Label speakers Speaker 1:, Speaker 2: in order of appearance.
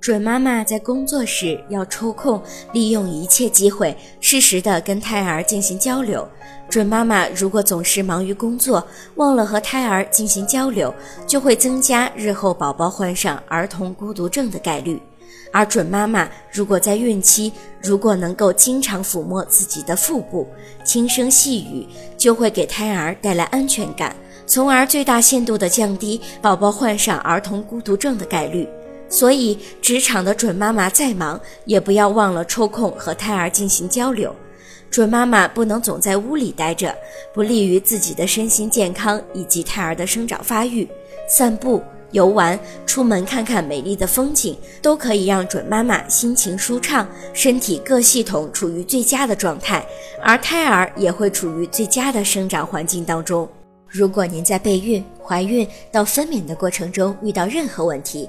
Speaker 1: 准妈妈在工作时要抽空，利用一切机会，适时的跟胎儿进行交流。准妈妈如果总是忙于工作，忘了和胎儿进行交流，就会增加日后宝宝患上儿童孤独症的概率。而准妈妈如果在孕期，如果能够经常抚摸自己的腹部，轻声细语，就会给胎儿带来安全感，从而最大限度地降低宝宝患上儿童孤独症的概率。所以，职场的准妈妈再忙，也不要忘了抽空和胎儿进行交流。准妈妈不能总在屋里待着，不利于自己的身心健康以及胎儿的生长发育。散步、游玩、出门看看美丽的风景，都可以让准妈妈心情舒畅，身体各系统处于最佳的状态，而胎儿也会处于最佳的生长环境当中。如果您在备孕、怀孕到分娩的过程中遇到任何问题，